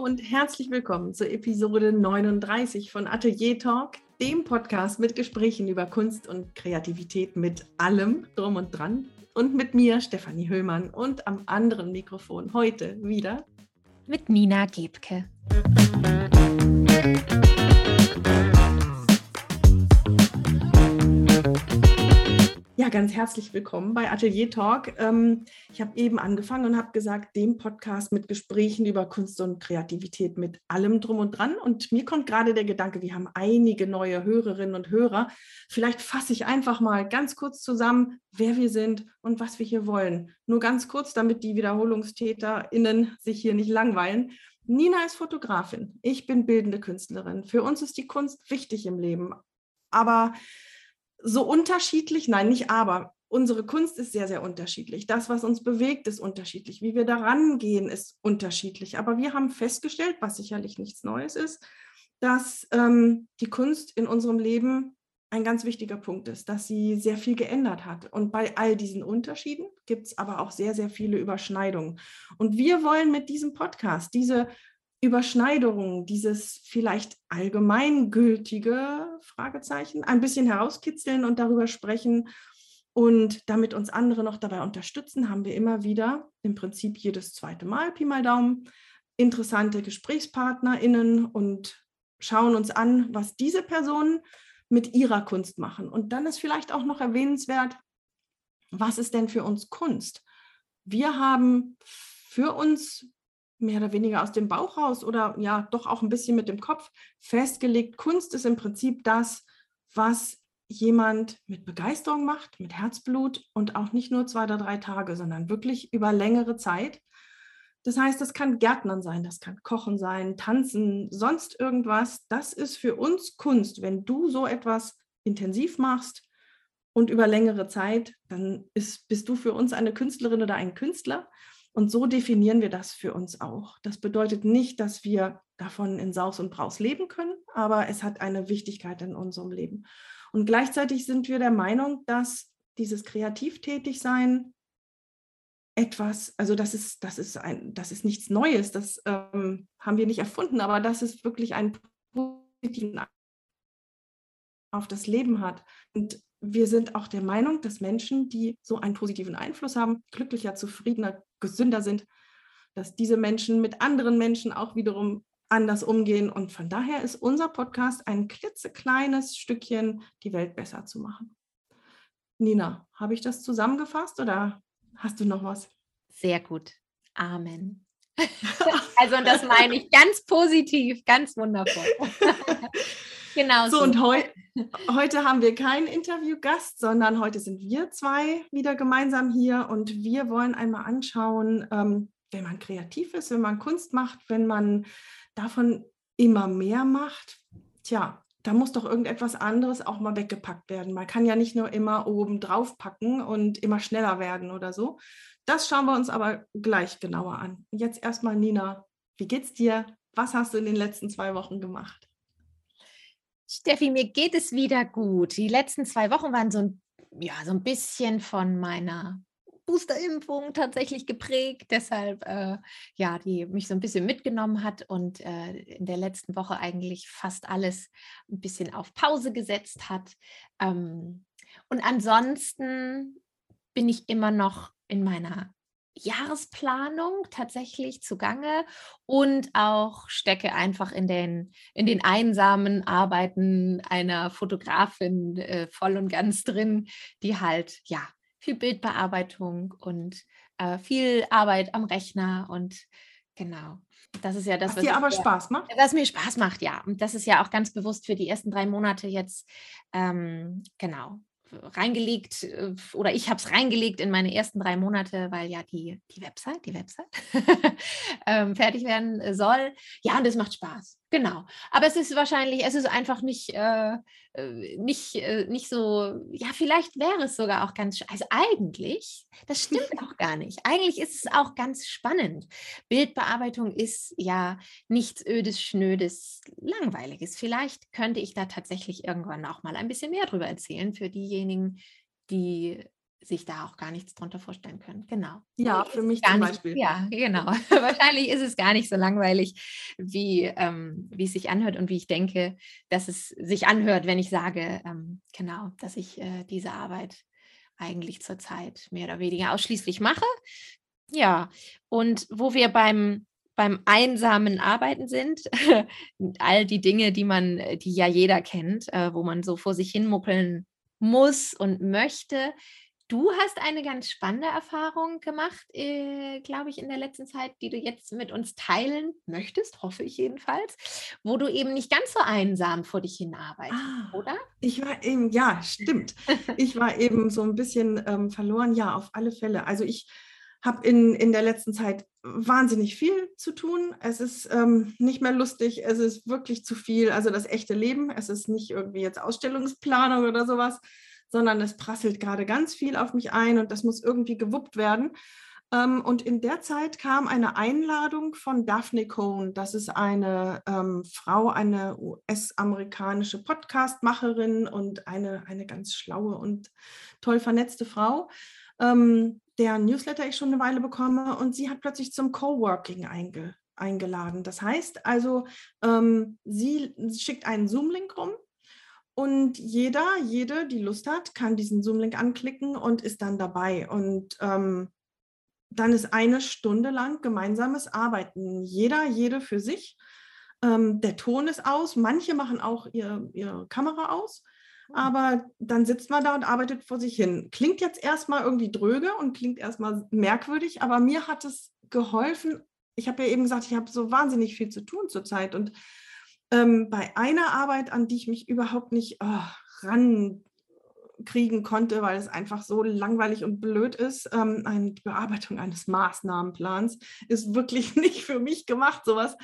und herzlich willkommen zur Episode 39 von Atelier Talk, dem Podcast mit Gesprächen über Kunst und Kreativität mit allem drum und dran. Und mit mir, Stefanie Höhlmann, und am anderen Mikrofon heute wieder mit Nina Gebke. Ganz herzlich willkommen bei Atelier Talk. Ähm, ich habe eben angefangen und habe gesagt, dem Podcast mit Gesprächen über Kunst und Kreativität mit allem drum und dran. Und mir kommt gerade der Gedanke, wir haben einige neue Hörerinnen und Hörer. Vielleicht fasse ich einfach mal ganz kurz zusammen, wer wir sind und was wir hier wollen. Nur ganz kurz, damit die WiederholungstäterInnen sich hier nicht langweilen. Nina ist Fotografin. Ich bin bildende Künstlerin. Für uns ist die Kunst wichtig im Leben. Aber so unterschiedlich, nein, nicht aber. Unsere Kunst ist sehr, sehr unterschiedlich. Das, was uns bewegt, ist unterschiedlich. Wie wir daran gehen, ist unterschiedlich. Aber wir haben festgestellt, was sicherlich nichts Neues ist, dass ähm, die Kunst in unserem Leben ein ganz wichtiger Punkt ist, dass sie sehr viel geändert hat. Und bei all diesen Unterschieden gibt es aber auch sehr, sehr viele Überschneidungen. Und wir wollen mit diesem Podcast diese Überschneidungen, dieses vielleicht allgemeingültige Fragezeichen ein bisschen herauskitzeln und darüber sprechen. Und damit uns andere noch dabei unterstützen, haben wir immer wieder, im Prinzip jedes zweite Mal, Pi mal Daumen, interessante GesprächspartnerInnen und schauen uns an, was diese Personen mit ihrer Kunst machen. Und dann ist vielleicht auch noch erwähnenswert, was ist denn für uns Kunst? Wir haben für uns mehr oder weniger aus dem Bauch raus oder ja doch auch ein bisschen mit dem Kopf festgelegt. Kunst ist im Prinzip das, was jemand mit Begeisterung macht, mit Herzblut und auch nicht nur zwei oder drei Tage, sondern wirklich über längere Zeit. Das heißt, das kann Gärtnern sein, das kann Kochen sein, Tanzen, sonst irgendwas. Das ist für uns Kunst. Wenn du so etwas intensiv machst und über längere Zeit, dann ist, bist du für uns eine Künstlerin oder ein Künstler. Und so definieren wir das für uns auch. Das bedeutet nicht, dass wir davon in Saus und Braus leben können, aber es hat eine Wichtigkeit in unserem Leben. Und gleichzeitig sind wir der Meinung, dass dieses Kreativtätigsein etwas, also das ist, das ist ein, das ist nichts Neues, das ähm, haben wir nicht erfunden, aber dass es wirklich einen positiven auf das Leben hat. Und wir sind auch der Meinung, dass Menschen, die so einen positiven Einfluss haben, glücklicher, zufriedener, gesünder sind, dass diese Menschen mit anderen Menschen auch wiederum anders umgehen. Und von daher ist unser Podcast ein klitzekleines Stückchen, die Welt besser zu machen. Nina, habe ich das zusammengefasst oder hast du noch was? Sehr gut. Amen. also, und das meine ich ganz positiv, ganz wundervoll. Genau. So, so. und heu heute haben wir keinen Interviewgast, sondern heute sind wir zwei wieder gemeinsam hier und wir wollen einmal anschauen, ähm, wenn man kreativ ist, wenn man Kunst macht, wenn man davon immer mehr macht. Tja, da muss doch irgendetwas anderes auch mal weggepackt werden. Man kann ja nicht nur immer oben drauf packen und immer schneller werden oder so. Das schauen wir uns aber gleich genauer an. Jetzt erstmal, Nina, wie geht's dir? Was hast du in den letzten zwei Wochen gemacht? Steffi, mir geht es wieder gut. Die letzten zwei Wochen waren so ein, ja, so ein bisschen von meiner Boosterimpfung tatsächlich geprägt, deshalb äh, ja, die mich so ein bisschen mitgenommen hat und äh, in der letzten Woche eigentlich fast alles ein bisschen auf Pause gesetzt hat. Ähm, und ansonsten bin ich immer noch in meiner Jahresplanung tatsächlich zugange und auch stecke einfach in den, in den einsamen Arbeiten einer Fotografin äh, voll und ganz drin, die halt ja viel Bildbearbeitung und äh, viel Arbeit am Rechner und genau. Das ist ja das, was, was dir aber ja, Spaß macht. Was mir Spaß macht, ja. Und das ist ja auch ganz bewusst für die ersten drei Monate jetzt ähm, genau reingelegt äh, oder ich habe es reingelegt in meine ersten drei Monate, weil ja die, die Website, die Website ähm, fertig werden äh, soll. Ja, und es macht Spaß. Genau. Aber es ist wahrscheinlich, es ist einfach nicht, äh, äh, nicht, äh, nicht so, ja, vielleicht wäre es sogar auch ganz, also eigentlich, das stimmt auch gar nicht. Eigentlich ist es auch ganz spannend. Bildbearbeitung ist ja nichts Ödes, Schnödes, Langweiliges. Vielleicht könnte ich da tatsächlich irgendwann auch mal ein bisschen mehr drüber erzählen für diejenigen, die sich da auch gar nichts drunter vorstellen können. Genau. Ja, für mich zum nicht, Beispiel. Ja, genau. Wahrscheinlich ist es gar nicht so langweilig, wie, ähm, wie es sich anhört und wie ich denke, dass es sich anhört, wenn ich sage, ähm, genau, dass ich äh, diese Arbeit eigentlich zurzeit mehr oder weniger ausschließlich mache. Ja, und wo wir beim beim einsamen Arbeiten sind, all die Dinge, die man, die ja jeder kennt, äh, wo man so vor sich hin muckeln muss und möchte, Du hast eine ganz spannende Erfahrung gemacht, äh, glaube ich, in der letzten Zeit, die du jetzt mit uns teilen möchtest, hoffe ich jedenfalls, wo du eben nicht ganz so einsam vor dich hin arbeitest, ah, oder? Ich war eben, ja, stimmt. ich war eben so ein bisschen ähm, verloren, ja, auf alle Fälle. Also ich habe in, in der letzten Zeit wahnsinnig viel zu tun. Es ist ähm, nicht mehr lustig, es ist wirklich zu viel. Also das echte Leben, es ist nicht irgendwie jetzt Ausstellungsplanung oder sowas sondern es prasselt gerade ganz viel auf mich ein und das muss irgendwie gewuppt werden. Ähm, und in der Zeit kam eine Einladung von Daphne Cohn. Das ist eine ähm, Frau, eine US-amerikanische Podcastmacherin und eine, eine ganz schlaue und toll vernetzte Frau, ähm, deren Newsletter ich schon eine Weile bekomme. Und sie hat plötzlich zum Coworking einge eingeladen. Das heißt also, ähm, sie schickt einen Zoom-Link rum und jeder, jede, die Lust hat, kann diesen Zoom-Link anklicken und ist dann dabei. Und ähm, dann ist eine Stunde lang gemeinsames Arbeiten. Jeder, jede für sich. Ähm, der Ton ist aus. Manche machen auch ihr, ihre Kamera aus. Oh. Aber dann sitzt man da und arbeitet vor sich hin. Klingt jetzt erstmal irgendwie dröge und klingt erstmal merkwürdig, aber mir hat es geholfen. Ich habe ja eben gesagt, ich habe so wahnsinnig viel zu tun zurzeit und ähm, bei einer Arbeit, an die ich mich überhaupt nicht oh, rankriegen konnte, weil es einfach so langweilig und blöd ist, ähm, eine Bearbeitung eines Maßnahmenplans ist wirklich nicht für mich gemacht, sowas.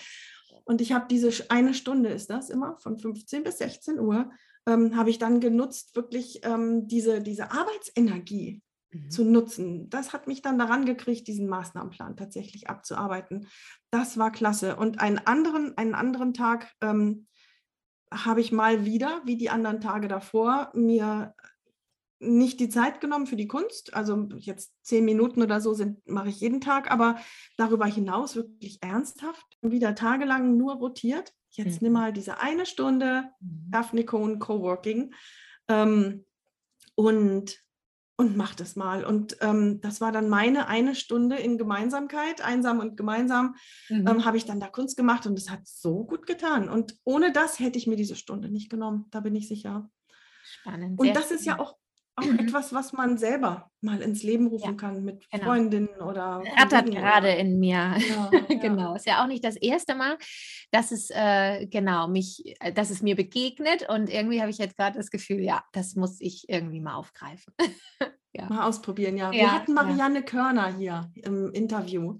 Und ich habe diese eine Stunde, ist das immer, von 15 bis 16 Uhr, ähm, habe ich dann genutzt, wirklich ähm, diese, diese Arbeitsenergie mhm. zu nutzen. Das hat mich dann daran gekriegt, diesen Maßnahmenplan tatsächlich abzuarbeiten. Das war klasse. Und einen anderen, einen anderen Tag ähm, habe ich mal wieder, wie die anderen Tage davor, mir nicht die Zeit genommen für die Kunst. Also jetzt zehn Minuten oder so sind, mache ich jeden Tag, aber darüber hinaus wirklich ernsthaft wieder tagelang nur rotiert. Jetzt mhm. nimm mal diese eine Stunde mhm. Daphne Cohen Coworking ähm, und und mach das mal. Und ähm, das war dann meine eine Stunde in Gemeinsamkeit, einsam und gemeinsam, mhm. ähm, habe ich dann da Kunst gemacht und es hat so gut getan. Und ohne das hätte ich mir diese Stunde nicht genommen, da bin ich sicher. Spannend. Und das spannend. ist ja auch auch mhm. etwas, was man selber mal ins Leben rufen ja, kann mit genau. Freundinnen oder. Rattert gerade in mir. Ja, genau. Ist ja auch nicht das erste Mal, dass es äh, genau mich, äh, dass es mir begegnet und irgendwie habe ich jetzt gerade das Gefühl, ja, das muss ich irgendwie mal aufgreifen. ja. Mal ausprobieren, ja. Wir hatten Marianne Körner hier im Interview.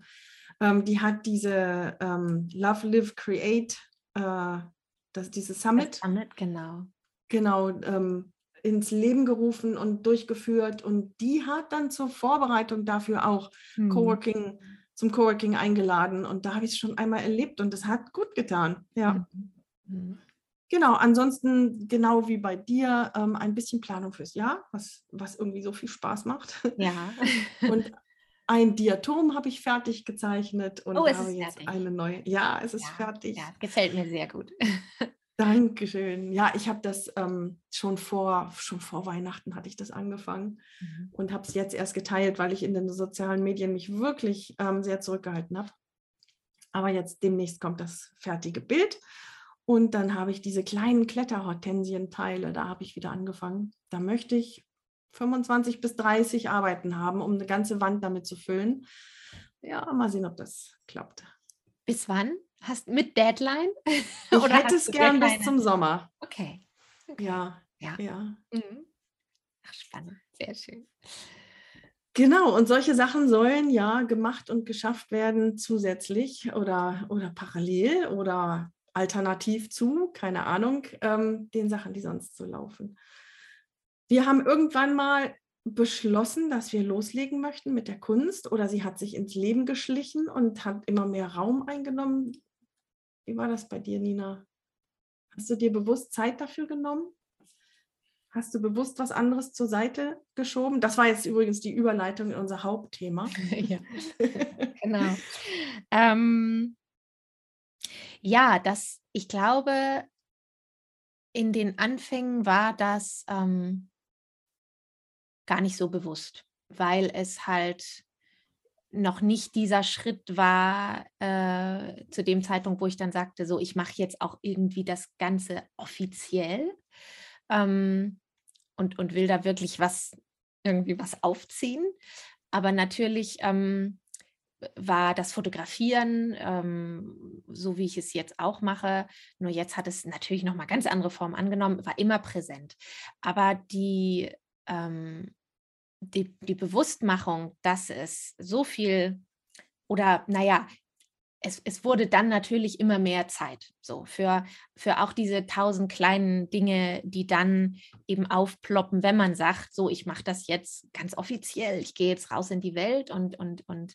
Ähm, die hat diese ähm, Love, Live, Create, äh, das, diese Summit. Das Summit, genau. Genau, ähm, ins Leben gerufen und durchgeführt. Und die hat dann zur Vorbereitung dafür auch mhm. Coworking, zum Coworking eingeladen. Und da habe ich es schon einmal erlebt und es hat gut getan. Ja. Mhm. Genau, ansonsten genau wie bei dir, ähm, ein bisschen Planung fürs Jahr, was, was irgendwie so viel Spaß macht. Ja. und ein Diatom habe ich fertig gezeichnet und oh, habe jetzt fertig. eine neue. Ja, es ist ja, fertig. Ja, gefällt mir sehr gut. Dankeschön. Ja, ich habe das ähm, schon vor, schon vor Weihnachten hatte ich das angefangen mhm. und habe es jetzt erst geteilt, weil ich in den sozialen Medien mich wirklich ähm, sehr zurückgehalten habe. Aber jetzt demnächst kommt das fertige Bild und dann habe ich diese kleinen Kletterhortensienteile, da habe ich wieder angefangen. Da möchte ich 25 bis 30 Arbeiten haben, um eine ganze Wand damit zu füllen. Ja, mal sehen, ob das klappt. Bis wann? Hast mit Deadline? Ich Oder hätte es gern bis zum Sommer. Okay. okay. Ja. Ja. ja. Mhm. Ach, spannend. Sehr schön. Genau, und solche Sachen sollen ja gemacht und geschafft werden zusätzlich oder, oder parallel oder alternativ zu, keine Ahnung, ähm, den Sachen, die sonst so laufen. Wir haben irgendwann mal beschlossen, dass wir loslegen möchten mit der Kunst oder sie hat sich ins Leben geschlichen und hat immer mehr Raum eingenommen. Wie war das bei dir, Nina? Hast du dir bewusst Zeit dafür genommen? Hast du bewusst was anderes zur Seite geschoben? Das war jetzt übrigens die Überleitung in unser Hauptthema. ja, genau. ähm, ja, das, ich glaube, in den Anfängen war das ähm, gar nicht so bewusst, weil es halt noch nicht dieser Schritt war äh, zu dem Zeitpunkt, wo ich dann sagte, so, ich mache jetzt auch irgendwie das Ganze offiziell. Ähm, und, und will da wirklich was, irgendwie was aufziehen. Aber natürlich ähm, war das Fotografieren, ähm, so wie ich es jetzt auch mache, nur jetzt hat es natürlich nochmal ganz andere Formen angenommen, war immer präsent. Aber die, ähm, die, die Bewusstmachung, dass es so viel oder naja, es, es wurde dann natürlich immer mehr Zeit, so für, für auch diese tausend kleinen Dinge, die dann eben aufploppen, wenn man sagt, so, ich mache das jetzt ganz offiziell, ich gehe jetzt raus in die Welt und, und, und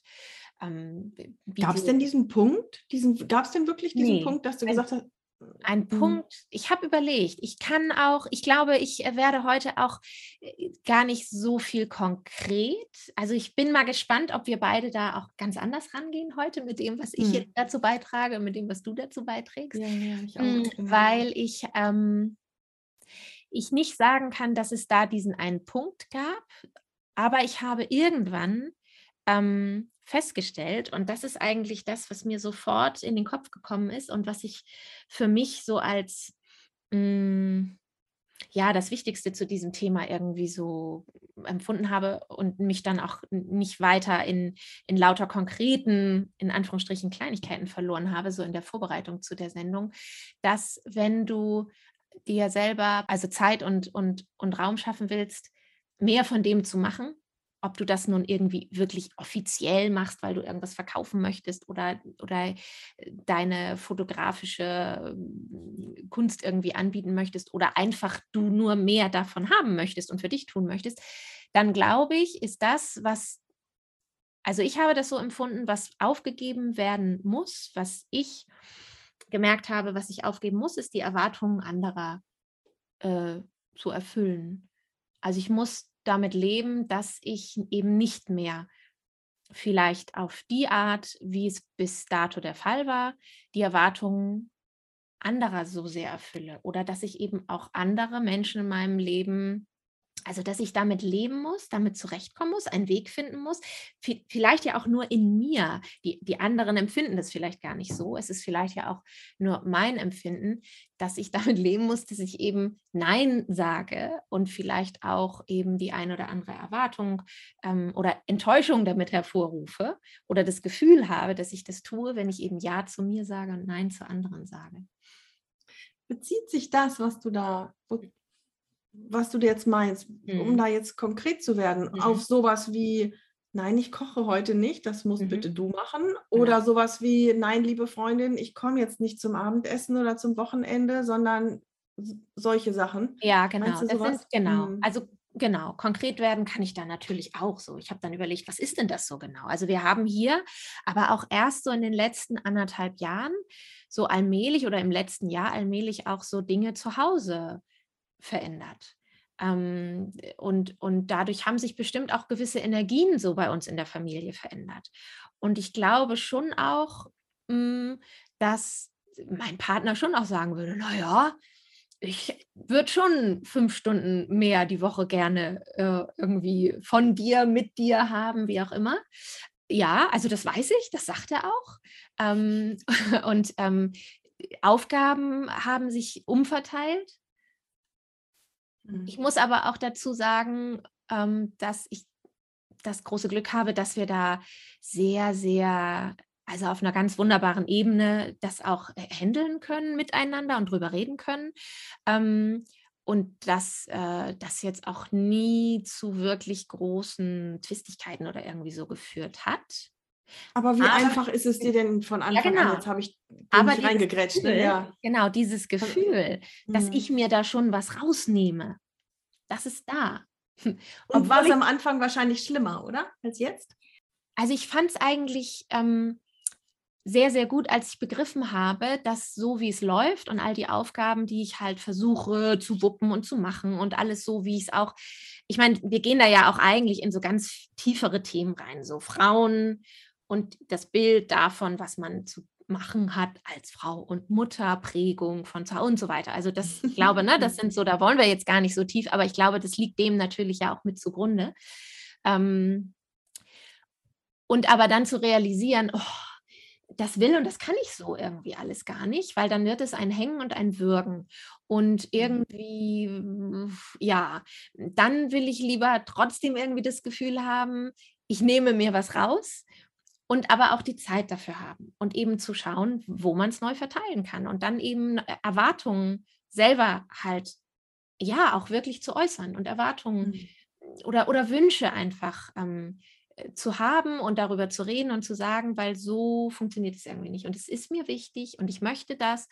ähm, Gab es denn diesen Punkt? Diesen, Gab es denn wirklich diesen nee, Punkt, dass du gesagt hast, ein mhm. Punkt, ich habe überlegt, ich kann auch, ich glaube, ich äh, werde heute auch äh, gar nicht so viel konkret. Also ich bin mal gespannt, ob wir beide da auch ganz anders rangehen heute mit dem, was ich jetzt dazu beitrage, mit dem, was du dazu beiträgst. Ja, ja, ich auch. Mhm, weil ich, ähm, ich nicht sagen kann, dass es da diesen einen Punkt gab, aber ich habe irgendwann ähm, festgestellt. Und das ist eigentlich das, was mir sofort in den Kopf gekommen ist und was ich für mich so als mh, hm, ja, das Wichtigste zu diesem Thema irgendwie so empfunden habe und mich dann auch nicht weiter in, in lauter konkreten, in Anführungsstrichen Kleinigkeiten verloren habe, so in der Vorbereitung zu der Sendung, dass wenn du dir selber also Zeit und, und, und Raum schaffen willst, mehr von dem zu machen, ob du das nun irgendwie wirklich offiziell machst, weil du irgendwas verkaufen möchtest oder, oder deine fotografische hm, Kunst irgendwie anbieten möchtest oder einfach du nur mehr davon haben möchtest und für dich tun möchtest, dann glaube ich, ist das, was, also ich habe das so empfunden, was aufgegeben werden muss, was ich gemerkt habe, was ich aufgeben muss, ist die Erwartungen anderer äh, zu erfüllen. Also ich muss damit leben, dass ich eben nicht mehr vielleicht auf die Art, wie es bis dato der Fall war, die Erwartungen anderer so sehr erfülle. Oder dass ich eben auch andere Menschen in meinem Leben also, dass ich damit leben muss, damit zurechtkommen muss, einen Weg finden muss, vielleicht ja auch nur in mir. Die, die anderen empfinden das vielleicht gar nicht so. Es ist vielleicht ja auch nur mein Empfinden, dass ich damit leben muss, dass ich eben Nein sage und vielleicht auch eben die ein oder andere Erwartung ähm, oder Enttäuschung damit hervorrufe oder das Gefühl habe, dass ich das tue, wenn ich eben Ja zu mir sage und Nein zu anderen sage. Bezieht sich das, was du da, was du jetzt meinst, mhm. um da jetzt konkret zu werden, mhm. auf sowas wie, nein, ich koche heute nicht, das musst mhm. bitte du machen. Oder ja. sowas wie, nein, liebe Freundin, ich komme jetzt nicht zum Abendessen oder zum Wochenende, sondern solche Sachen. Ja, genau. Das sind, genau. Mhm. Also Genau, konkret werden kann ich da natürlich auch so. Ich habe dann überlegt, was ist denn das so genau? Also wir haben hier aber auch erst so in den letzten anderthalb Jahren so allmählich oder im letzten Jahr allmählich auch so Dinge zu Hause verändert. Ähm, und, und dadurch haben sich bestimmt auch gewisse Energien so bei uns in der Familie verändert. Und ich glaube schon auch, mh, hm, dass mein Partner schon auch sagen würde, naja, ich würde schon fünf Stunden mehr die Woche gerne äh, irgendwie von dir, mit dir haben, wie auch immer. Ja, also das weiß ich, das sagt er auch. Ähm, und ähm, Aufgaben haben sich umverteilt. Ich mhm. muss aber auch dazu sagen, ähm, dass ich das große Glück habe, dass wir da sehr, sehr, also auf einer ganz wunderbaren Ebene das auch handeln können miteinander und drüber reden können. Ähm, und dass äh, das jetzt auch nie zu wirklich großen Twistigkeiten oder irgendwie so geführt hat. Aber wie aber, einfach ist es dir denn von Anfang ja, genau. an? Jetzt habe ich aber reingegrätscht. Ne? ja. Genau, dieses Gefühl, mhm. dass ich mir da schon was rausnehme, das ist da. Und war es am Anfang wahrscheinlich schlimmer, oder? Als jetzt? Also ich fand es eigentlich, ähm, sehr, sehr gut, als ich begriffen habe, dass so wie es läuft und all die Aufgaben, die ich halt versuche zu wuppen und zu machen und alles so, wie ich es auch, ich meine, wir gehen da ja auch eigentlich in so ganz tiefere Themen rein, so Frauen und das Bild davon, was man zu machen hat als Frau und Mutter, Prägung von zu und so weiter. Also das, ich glaube, ne, das sind so, da wollen wir jetzt gar nicht so tief, aber ich glaube, das liegt dem natürlich ja auch mit zugrunde. Ähm, und aber dann zu realisieren, oh, das will und das kann ich so irgendwie alles gar nicht, weil dann wird es ein Hängen und ein Würgen. Und mhm. irgendwie, ja, dann will ich lieber trotzdem irgendwie das Gefühl haben, ich nehme mir was raus und aber auch die Zeit dafür haben und eben zu schauen, wo man es neu verteilen kann und dann eben äh, Erwartungen selber halt, ja, auch wirklich zu äußern und Erwartungen mhm. oder, oder Wünsche einfach ähm, äh, zu haben und darüber zu reden und zu sagen, weil so funktioniert es irgendwie nicht. Und es ist mir wichtig und ich möchte das.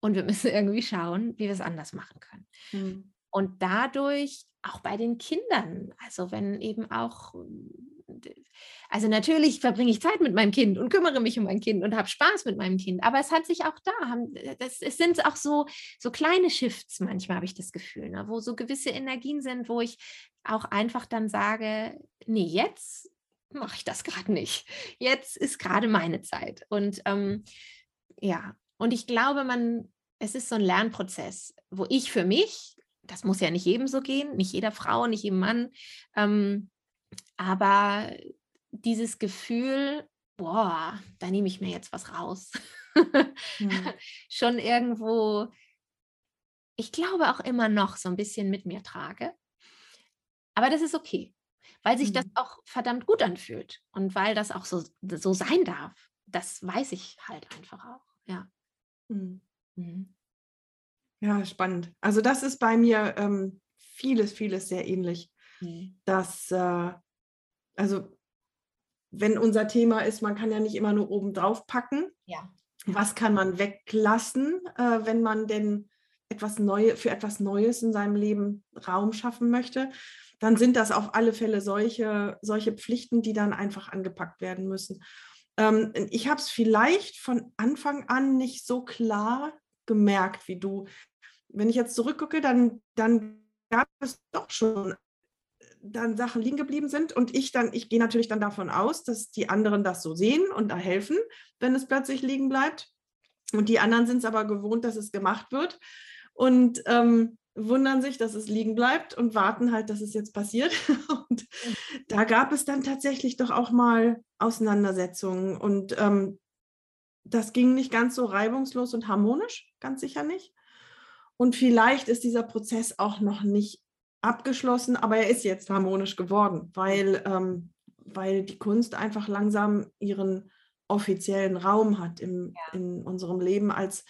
Und wir müssen irgendwie schauen, wie wir es anders machen können. Mhm. Und dadurch auch bei den Kindern, also wenn eben auch, also natürlich verbringe ich Zeit mit meinem Kind und kümmere mich um mein Kind und habe Spaß mit meinem Kind, aber es hat sich auch da, das, es sind auch so, so kleine Shifts manchmal, habe ich das Gefühl, ne, wo so gewisse Energien sind, wo ich auch einfach dann sage, nee, jetzt mache ich das gerade nicht. Jetzt ist gerade meine Zeit. Und ähm, ja, und ich glaube, man, es ist so ein Lernprozess, wo ich für mich, das muss ja nicht jedem so gehen, nicht jeder Frau, nicht jedem Mann, ähm, aber dieses Gefühl, boah, da nehme ich mir jetzt was raus, hm. schon irgendwo, ich glaube auch immer noch so ein bisschen mit mir trage. Aber das ist okay weil sich mhm. das auch verdammt gut anfühlt und weil das auch so, so sein darf. Das weiß ich halt einfach auch, ja. Mhm. Ja, spannend. Also das ist bei mir ähm, vieles, vieles sehr ähnlich. Mhm. Dass, äh, also wenn unser Thema ist, man kann ja nicht immer nur oben drauf packen. Ja. Was kann man weglassen, äh, wenn man denn etwas Neues für etwas Neues in seinem Leben Raum schaffen möchte? dann sind das auf alle Fälle solche, solche Pflichten, die dann einfach angepackt werden müssen. Ähm, ich habe es vielleicht von Anfang an nicht so klar gemerkt wie du. Wenn ich jetzt zurückgucke, dann, dann gab es doch schon äh, dann Sachen liegen geblieben sind und ich dann, ich gehe natürlich dann davon aus, dass die anderen das so sehen und da helfen, wenn es plötzlich liegen bleibt. Und die anderen sind es aber gewohnt, dass es gemacht wird. Und ähm, wundern sich, dass es liegen bleibt und warten halt, dass es jetzt passiert. Und da gab es dann tatsächlich doch auch mal Auseinandersetzungen und ähm, das ging nicht ganz so reibungslos und harmonisch, ganz sicher nicht. Und vielleicht ist dieser Prozess auch noch nicht abgeschlossen, aber er ist jetzt harmonisch geworden, weil, ähm, weil die Kunst einfach langsam ihren offiziellen Raum hat im, ja. in unserem Leben als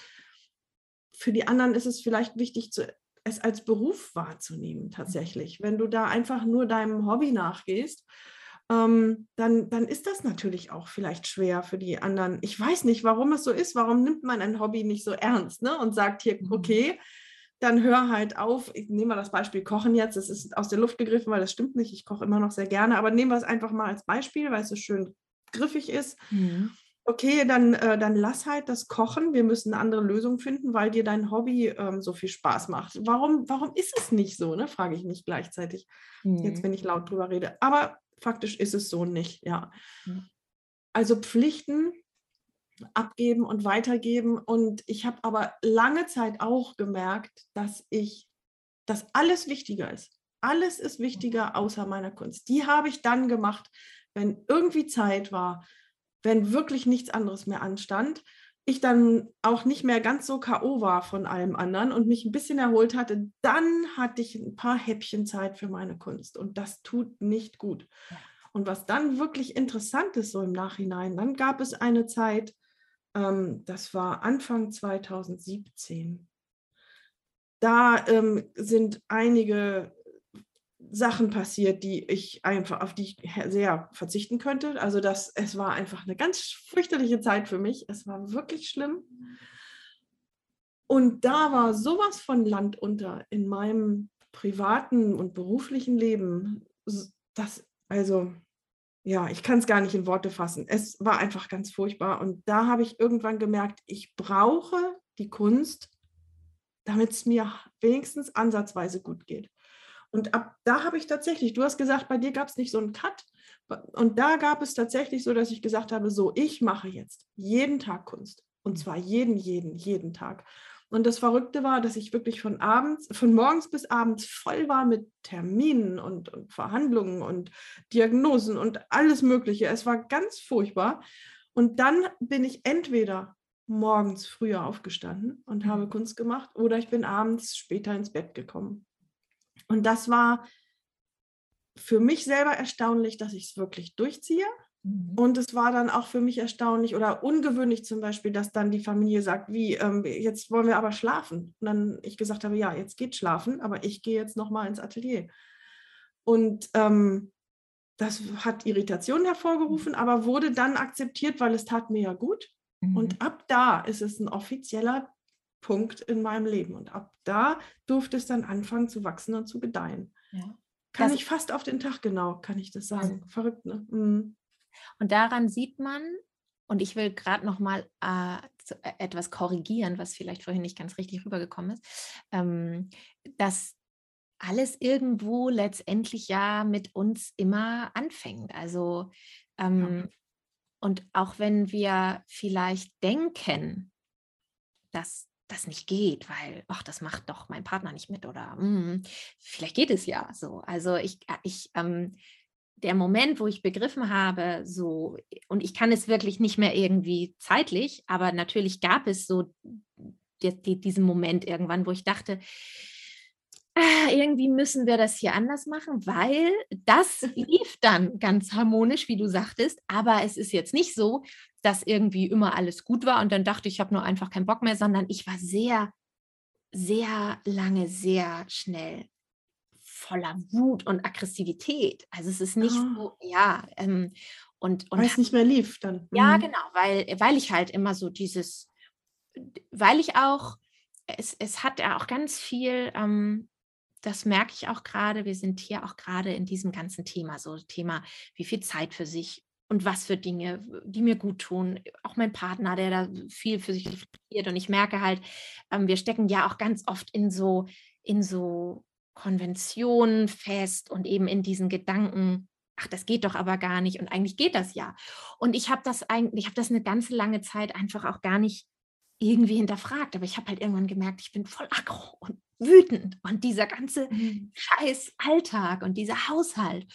für die anderen ist es vielleicht wichtig zu es als Beruf wahrzunehmen tatsächlich. Wenn du da einfach nur deinem Hobby nachgehst, ähm, dann, dann ist das natürlich auch vielleicht schwer für die anderen. Ich weiß nicht, warum es so ist. Warum nimmt man ein Hobby nicht so ernst ne? und sagt hier, mhm. okay, dann hör halt auf. Ich nehme mal das Beispiel Kochen jetzt. Das ist aus der Luft gegriffen, weil das stimmt nicht. Ich koche immer noch sehr gerne. Aber nehmen wir es einfach mal als Beispiel, weil es so schön griffig ist. Mhm okay, dann, äh, dann lass halt das Kochen. Wir müssen eine andere Lösung finden, weil dir dein Hobby ähm, so viel Spaß macht. Warum, warum ist es nicht so, ne? frage ich mich gleichzeitig, mhm. jetzt wenn ich laut drüber rede. Aber faktisch ist es so nicht, ja. Also Pflichten abgeben und weitergeben. Und ich habe aber lange Zeit auch gemerkt, dass ich, dass alles wichtiger ist. Alles ist wichtiger außer meiner Kunst. Die habe ich dann gemacht, wenn irgendwie Zeit war, wenn wirklich nichts anderes mehr anstand, ich dann auch nicht mehr ganz so KO war von allem anderen und mich ein bisschen erholt hatte, dann hatte ich ein paar Häppchen Zeit für meine Kunst und das tut nicht gut. Und was dann wirklich interessant ist so im Nachhinein, dann gab es eine Zeit, ähm, das war Anfang 2017. Da ähm, sind einige Sachen passiert, die ich einfach, auf die ich sehr verzichten könnte. Also das, es war einfach eine ganz fürchterliche Zeit für mich. Es war wirklich schlimm. Und da war sowas von Land unter in meinem privaten und beruflichen Leben. Das, also, ja, ich kann es gar nicht in Worte fassen. Es war einfach ganz furchtbar. Und da habe ich irgendwann gemerkt, ich brauche die Kunst, damit es mir wenigstens ansatzweise gut geht. Und ab da habe ich tatsächlich, du hast gesagt, bei dir gab es nicht so einen Cut. Und da gab es tatsächlich so, dass ich gesagt habe, so, ich mache jetzt jeden Tag Kunst. Und zwar jeden, jeden, jeden Tag. Und das Verrückte war, dass ich wirklich von abends, von morgens bis abends voll war mit Terminen und, und Verhandlungen und Diagnosen und alles Mögliche. Es war ganz furchtbar. Und dann bin ich entweder morgens früher aufgestanden und habe mhm. Kunst gemacht oder ich bin abends später ins Bett gekommen. Und das war für mich selber erstaunlich, dass ich es wirklich durchziehe. Mhm. Und es war dann auch für mich erstaunlich oder ungewöhnlich zum Beispiel, dass dann die Familie sagt, wie, ähm, jetzt wollen wir aber schlafen. Und dann ich gesagt habe, ja, jetzt geht schlafen, aber ich gehe jetzt nochmal ins Atelier. Und ähm, das hat Irritation hervorgerufen, aber wurde dann akzeptiert, weil es tat mir ja gut. Mhm. Und ab da ist es ein offizieller Punkt in meinem Leben. Und ab da durfte es dann anfangen zu wachsen und zu gedeihen. Ja. Kann das ich fast auf den Tag genau, kann ich das sagen. Also, Verrückt, ne? Mhm. Und daran sieht man, und ich will gerade noch mal äh, äh, etwas korrigieren, was vielleicht vorhin nicht ganz richtig rübergekommen ist, ähm, dass alles irgendwo letztendlich ja mit uns immer anfängt. Also ähm, ja. und auch wenn wir vielleicht denken, dass das nicht geht, weil, ach, das macht doch mein Partner nicht mit oder mm, vielleicht geht es ja so. Also ich, äh, ich, ähm, der Moment, wo ich begriffen habe, so, und ich kann es wirklich nicht mehr irgendwie zeitlich, aber natürlich gab es so die, die, diesen Moment irgendwann, wo ich dachte, ah, irgendwie müssen wir das hier anders machen, weil das lief dann ganz harmonisch, wie du sagtest, aber es ist jetzt nicht so, dass irgendwie immer alles gut war und dann dachte ich, ich habe nur einfach keinen Bock mehr, sondern ich war sehr, sehr lange, sehr schnell voller Wut und Aggressivität. Also es ist nicht oh. so, ja, ähm, und, und weil es nicht mehr lief dann. Ja, mhm. genau, weil, weil ich halt immer so dieses, weil ich auch, es, es hat ja auch ganz viel, ähm, das merke ich auch gerade, wir sind hier auch gerade in diesem ganzen Thema, so Thema, wie viel Zeit für sich, und was für Dinge, die mir gut tun. Auch mein Partner, der da viel für sich reflektiert. Und ich merke halt, ähm, wir stecken ja auch ganz oft in so, in so Konventionen fest und eben in diesen Gedanken, ach, das geht doch aber gar nicht. Und eigentlich geht das ja. Und ich habe das eigentlich, ich habe das eine ganze lange Zeit einfach auch gar nicht irgendwie hinterfragt. Aber ich habe halt irgendwann gemerkt, ich bin voll aggro und wütend und dieser ganze mhm. scheiß Alltag und dieser Haushalt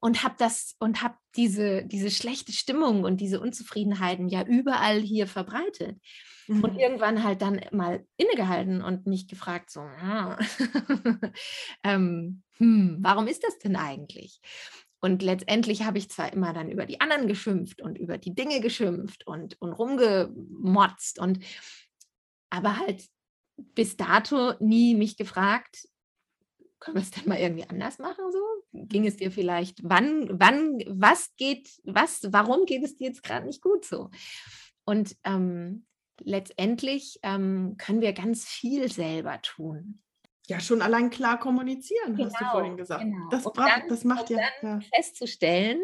und habe das und habe diese, diese schlechte Stimmung und diese Unzufriedenheiten ja überall hier verbreitet. Mhm. Und irgendwann halt dann mal innegehalten und mich gefragt, so, ah, ähm, hm, warum ist das denn eigentlich? Und letztendlich habe ich zwar immer dann über die anderen geschimpft und über die Dinge geschimpft und, und rumgemotzt und aber halt bis dato nie mich gefragt, können wir es denn mal irgendwie anders machen so? Ging es dir vielleicht, wann, wann, was geht, was, warum geht es dir jetzt gerade nicht gut so? Und ähm, letztendlich ähm, können wir ganz viel selber tun. Ja, schon allein klar kommunizieren, genau, hast du genau, vorhin gesagt. Genau. Das, braucht, dann, das macht ja, ja. Festzustellen,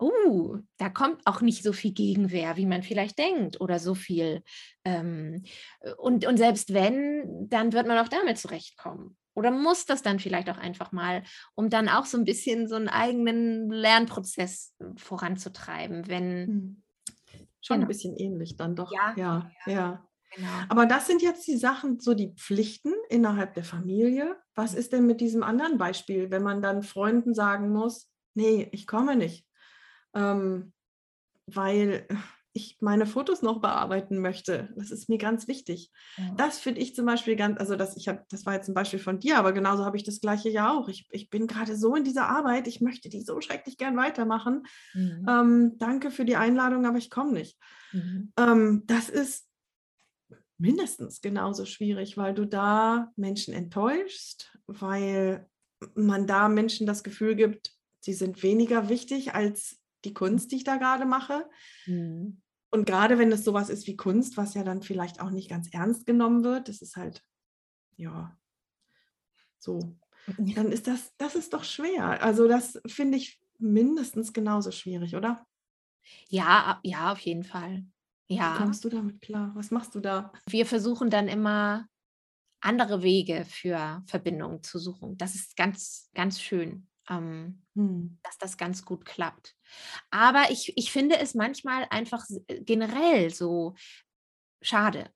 uh, da kommt auch nicht so viel Gegenwehr, wie man vielleicht denkt, oder so viel. Ähm, und, und selbst wenn, dann wird man auch damit zurechtkommen. Oder muss das dann vielleicht auch einfach mal, um dann auch so ein bisschen so einen eigenen Lernprozess äh, voranzutreiben, wenn. Hm. Schon genau. ein bisschen ähnlich dann doch. Ja, ja. ja. ja. Genau. Aber das sind jetzt die Sachen, so die Pflichten innerhalb der Familie. Was ist denn mit diesem anderen Beispiel, wenn man dann Freunden sagen muss, nee, ich komme nicht, ähm, weil ich meine Fotos noch bearbeiten möchte. Das ist mir ganz wichtig. Ja. Das finde ich zum Beispiel ganz, also das, ich hab, das war jetzt ein Beispiel von dir, aber genauso habe ich das gleiche ja auch. Ich, ich bin gerade so in dieser Arbeit, ich möchte die so schrecklich gern weitermachen. Mhm. Ähm, danke für die Einladung, aber ich komme nicht. Mhm. Ähm, das ist mindestens genauso schwierig, weil du da Menschen enttäuschst, weil man da Menschen das Gefühl gibt, sie sind weniger wichtig als die Kunst, die ich da gerade mache. Mhm. Und gerade wenn es sowas ist wie Kunst, was ja dann vielleicht auch nicht ganz ernst genommen wird, das ist halt, ja, so, dann ist das, das ist doch schwer. Also das finde ich mindestens genauso schwierig, oder? Ja, ja, auf jeden Fall. Ja. Wie kommst du damit klar? Was machst du da? Wir versuchen dann immer andere Wege für Verbindungen zu suchen. Das ist ganz, ganz schön, ähm, hm. dass das ganz gut klappt. Aber ich, ich finde es manchmal einfach generell so schade.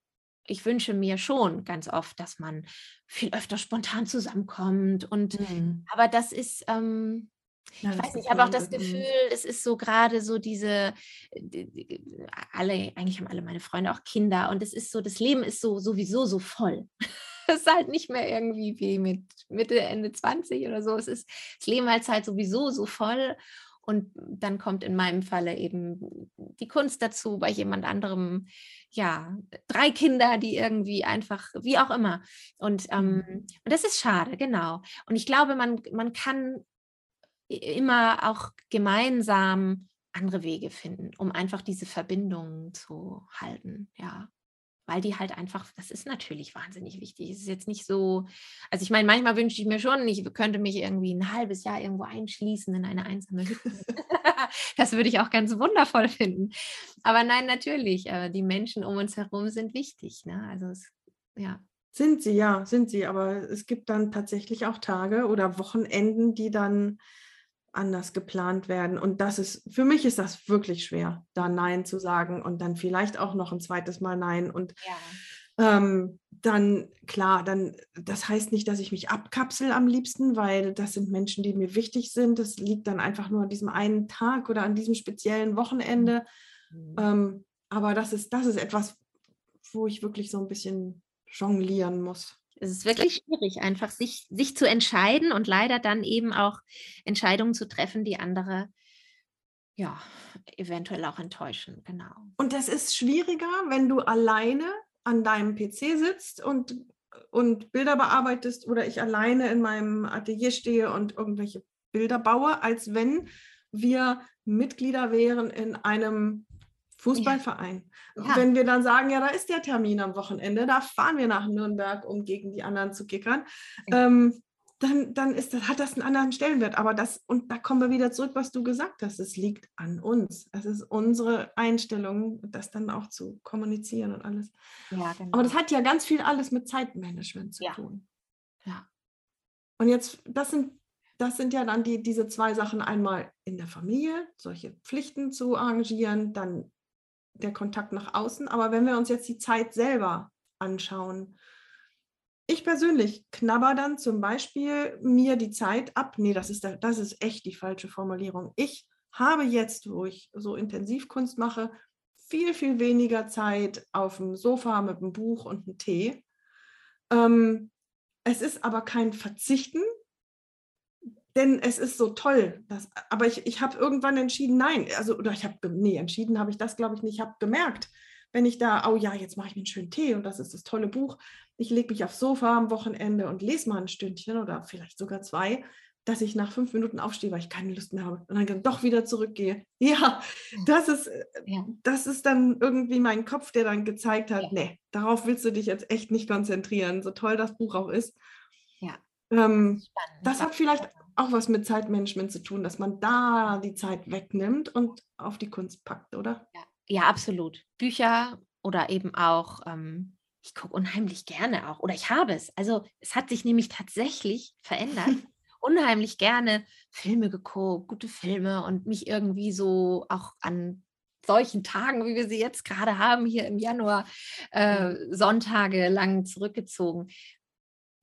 Ich wünsche mir schon ganz oft, dass man viel öfter spontan zusammenkommt. Und mhm. aber das ist, ähm, ja, ich weiß nicht, ich habe auch das mhm. Gefühl, es ist so gerade so diese, alle, eigentlich haben alle meine Freunde auch Kinder und es ist so, das Leben ist so sowieso so voll. Es ist halt nicht mehr irgendwie wie mit Mitte, Ende 20 oder so. Es ist, das Leben ist halt sowieso so voll und dann kommt in meinem Falle eben die Kunst dazu, bei jemand anderem, ja, drei Kinder, die irgendwie einfach, wie auch immer. Und, ähm, mhm. und das ist schade, genau. Und ich glaube, man, man kann immer auch gemeinsam andere Wege finden, um einfach diese Verbindung zu halten, ja weil die halt einfach, das ist natürlich wahnsinnig wichtig. Es ist jetzt nicht so, also ich meine, manchmal wünsche ich mir schon, ich könnte mich irgendwie ein halbes Jahr irgendwo einschließen in eine einsame Hütte. das würde ich auch ganz wundervoll finden. Aber nein, natürlich, äh, die Menschen um uns herum sind wichtig. Ne? Also es, ja. Sind sie, ja, sind sie. Aber es gibt dann tatsächlich auch Tage oder Wochenenden, die dann anders geplant werden. Und das ist, für mich ist das wirklich schwer, da Nein zu sagen und dann vielleicht auch noch ein zweites Mal Nein. Und ja. ähm, dann, klar, dann, das heißt nicht, dass ich mich abkapsel am liebsten, weil das sind Menschen, die mir wichtig sind. Das liegt dann einfach nur an diesem einen Tag oder an diesem speziellen Wochenende. Mhm. Ähm, aber das ist, das ist etwas, wo ich wirklich so ein bisschen jonglieren muss. Es ist wirklich schwierig, einfach sich, sich zu entscheiden und leider dann eben auch Entscheidungen zu treffen, die andere ja eventuell auch enttäuschen. Genau. Und das ist schwieriger, wenn du alleine an deinem PC sitzt und, und Bilder bearbeitest oder ich alleine in meinem Atelier stehe und irgendwelche Bilder baue, als wenn wir Mitglieder wären in einem Fußballverein. Ja. Wenn wir dann sagen, ja, da ist der Termin am Wochenende, da fahren wir nach Nürnberg, um gegen die anderen zu kickern, ja. ähm, dann, dann ist das, hat das einen anderen Stellenwert. Aber das, und da kommen wir wieder zurück, was du gesagt hast, es liegt an uns. Es ist unsere Einstellung, das dann auch zu kommunizieren und alles. Ja, genau. Aber das hat ja ganz viel alles mit Zeitmanagement zu tun. Ja. Und jetzt, das sind das sind ja dann die, diese zwei Sachen. Einmal in der Familie, solche Pflichten zu arrangieren, dann der Kontakt nach außen. Aber wenn wir uns jetzt die Zeit selber anschauen, ich persönlich knabber dann zum Beispiel mir die Zeit ab. Nee, das ist, das ist echt die falsche Formulierung. Ich habe jetzt, wo ich so intensiv Kunst mache, viel, viel weniger Zeit auf dem Sofa mit einem Buch und einem Tee. Ähm, es ist aber kein Verzichten, denn es ist so toll. Dass, aber ich, ich habe irgendwann entschieden, nein, also oder ich habe, nee, entschieden habe ich das, glaube ich, nicht. Ich habe gemerkt, wenn ich da, oh ja, jetzt mache ich mir einen schönen Tee und das ist das tolle Buch. Ich lege mich aufs Sofa am Wochenende und lese mal ein Stündchen oder vielleicht sogar zwei, dass ich nach fünf Minuten aufstehe, weil ich keine Lust mehr habe und dann doch wieder zurückgehe. Ja, das ist, äh, ja. das ist dann irgendwie mein Kopf, der dann gezeigt hat, ja. nee, darauf willst du dich jetzt echt nicht konzentrieren, so toll das Buch auch ist. Ja. Ähm, das hat vielleicht auch was mit Zeitmanagement zu tun, dass man da die Zeit wegnimmt und auf die Kunst packt, oder? Ja, ja absolut. Bücher oder eben auch, ähm, ich gucke unheimlich gerne auch, oder ich habe es. Also es hat sich nämlich tatsächlich verändert. unheimlich gerne Filme geguckt, gute Filme und mich irgendwie so auch an solchen Tagen, wie wir sie jetzt gerade haben, hier im Januar, äh, Sonntage lang zurückgezogen.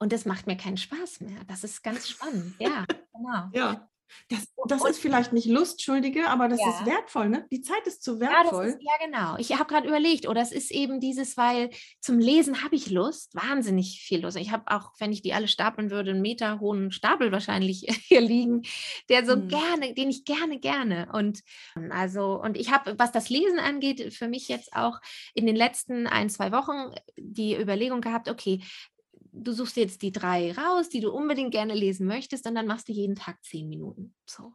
Und das macht mir keinen Spaß mehr. Das ist ganz spannend. Ja, genau. ja. Das, das ist vielleicht nicht lustschuldige, aber das ja. ist wertvoll, ne? Die Zeit ist zu wertvoll. Ja, ist, ja genau. Ich habe gerade überlegt, oder es ist eben dieses, weil zum Lesen habe ich Lust, wahnsinnig viel Lust. Ich habe auch, wenn ich die alle stapeln würde, einen Meter hohen Stapel wahrscheinlich hier liegen, der so hm. gerne, den ich gerne, gerne. Und also, und ich habe, was das Lesen angeht, für mich jetzt auch in den letzten ein, zwei Wochen die Überlegung gehabt, okay, du suchst jetzt die drei raus, die du unbedingt gerne lesen möchtest, und dann machst du jeden Tag zehn Minuten. So.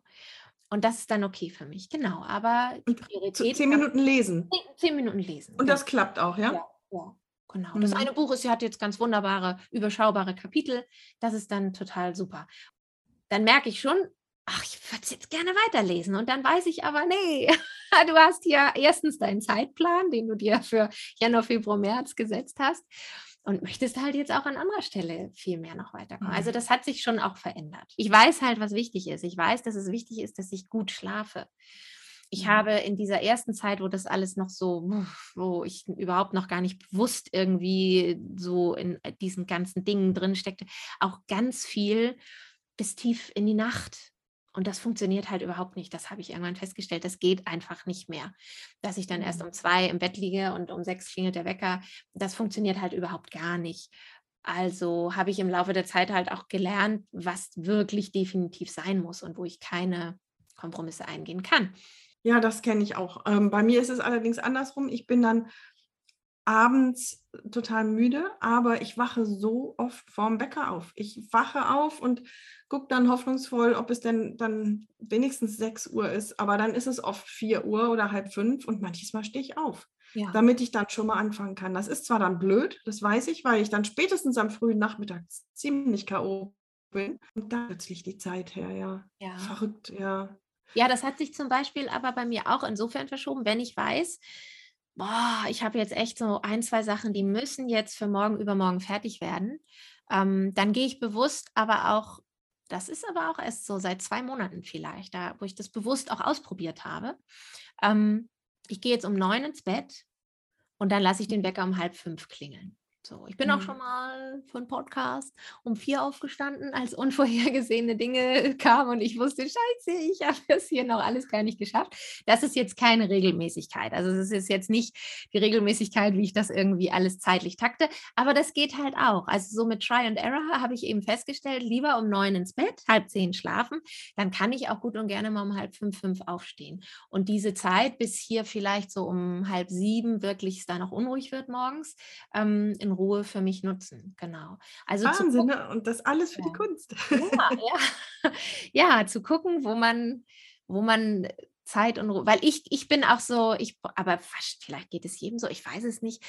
Und das ist dann okay für mich, genau. Aber die Priorität. Zehn Minuten lesen. Zehn, zehn Minuten lesen. Und das klappt auch, ja? Ja, ja genau. Mhm. Das eine Buch ist, hat jetzt ganz wunderbare, überschaubare Kapitel. Das ist dann total super. Dann merke ich schon, ach, ich würde es jetzt gerne weiterlesen. Und dann weiß ich aber, nee, du hast hier erstens deinen Zeitplan, den du dir für Januar, Februar, März gesetzt hast und möchtest halt jetzt auch an anderer Stelle viel mehr noch weiterkommen. Also mhm. das hat sich schon auch verändert. Ich weiß halt, was wichtig ist. Ich weiß, dass es wichtig ist, dass ich gut schlafe. Ich mhm. habe in dieser ersten Zeit, wo das alles noch so, wo ich überhaupt noch gar nicht bewusst irgendwie so in diesen ganzen Dingen drin steckte, auch ganz viel bis tief in die Nacht und das funktioniert halt überhaupt nicht. Das habe ich irgendwann festgestellt. Das geht einfach nicht mehr. Dass ich dann erst mhm. um zwei im Bett liege und um sechs klingelt der Wecker, das funktioniert halt überhaupt gar nicht. Also habe ich im Laufe der Zeit halt auch gelernt, was wirklich definitiv sein muss und wo ich keine Kompromisse eingehen kann. Ja, das kenne ich auch. Ähm, bei mir ist es allerdings andersrum. Ich bin dann abends total müde, aber ich wache so oft vorm Wecker auf. Ich wache auf und gucke dann hoffnungsvoll, ob es denn dann wenigstens 6 Uhr ist. Aber dann ist es oft 4 Uhr oder halb fünf und manches Mal stehe ich auf, ja. damit ich dann schon mal anfangen kann. Das ist zwar dann blöd, das weiß ich, weil ich dann spätestens am frühen Nachmittag ziemlich K.O. bin. Und da plötzlich die Zeit her, ja. ja. Verrückt, ja. Ja, das hat sich zum Beispiel aber bei mir auch insofern verschoben, wenn ich weiß, boah, ich habe jetzt echt so ein, zwei Sachen, die müssen jetzt für morgen, übermorgen fertig werden. Ähm, dann gehe ich bewusst aber auch, das ist aber auch erst so seit zwei Monaten vielleicht, da, wo ich das bewusst auch ausprobiert habe. Ähm, ich gehe jetzt um neun ins Bett und dann lasse ich den Wecker um halb fünf klingeln. So, ich bin mhm. auch schon mal für einen Podcast um vier aufgestanden, als unvorhergesehene Dinge kamen und ich wusste, scheiße, ich habe es hier noch alles gar nicht geschafft. Das ist jetzt keine Regelmäßigkeit. Also es ist jetzt nicht die Regelmäßigkeit, wie ich das irgendwie alles zeitlich takte, aber das geht halt auch. Also so mit Try and Error habe ich eben festgestellt, lieber um neun ins Bett, halb zehn schlafen, dann kann ich auch gut und gerne mal um halb fünf, fünf aufstehen. Und diese Zeit, bis hier vielleicht so um halb sieben wirklich es da noch unruhig wird morgens, ähm, in Ruhe für mich nutzen. Genau. Also Wahnsinn, ne? und das alles für ja. die Kunst. Ja, ja. ja, zu gucken, wo man, wo man Zeit und Ruhe, weil ich, ich bin auch so, ich, aber fast, vielleicht geht es jedem so, ich weiß es nicht.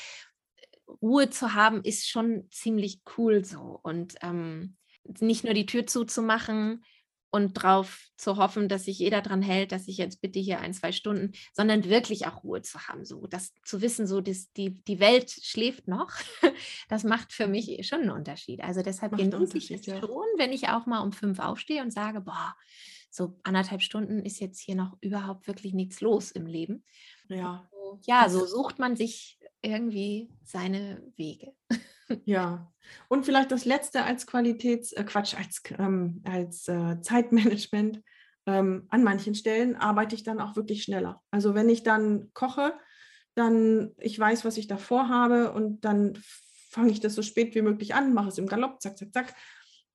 Ruhe zu haben ist schon ziemlich cool so und ähm, nicht nur die Tür zuzumachen, und drauf zu hoffen, dass sich jeder dran hält, dass ich jetzt bitte hier ein, zwei Stunden, sondern wirklich auch Ruhe zu haben, so das zu wissen, so dass die, die Welt schläft noch, das macht für mich schon einen Unterschied. Also deshalb genieße ich es ja. schon, wenn ich auch mal um fünf aufstehe und sage, boah, so anderthalb Stunden ist jetzt hier noch überhaupt wirklich nichts los im Leben. Ja. ja, so sucht man sich irgendwie seine Wege. Ja, und vielleicht das letzte als Qualitäts, äh, Quatsch, als, ähm, als äh, Zeitmanagement. Ähm, an manchen Stellen arbeite ich dann auch wirklich schneller. Also wenn ich dann koche, dann ich weiß, was ich davor habe und dann fange ich das so spät wie möglich an, mache es im Galopp, zack, zack, zack.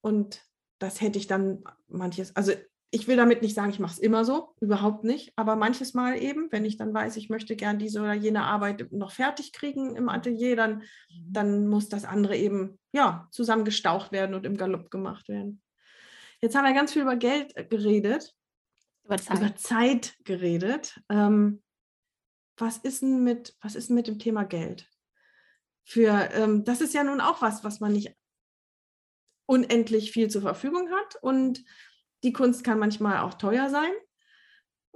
Und das hätte ich dann manches, also ich will damit nicht sagen, ich mache es immer so, überhaupt nicht, aber manches Mal eben, wenn ich dann weiß, ich möchte gern diese oder jene Arbeit noch fertig kriegen im Atelier, dann, mhm. dann muss das andere eben ja, zusammengestaucht werden und im Galopp gemacht werden. Jetzt haben wir ganz viel über Geld äh, geredet, über Zeit, über Zeit geredet. Ähm, was, ist denn mit, was ist mit dem Thema Geld? Für, ähm, das ist ja nun auch was, was man nicht unendlich viel zur Verfügung hat und die Kunst kann manchmal auch teuer sein,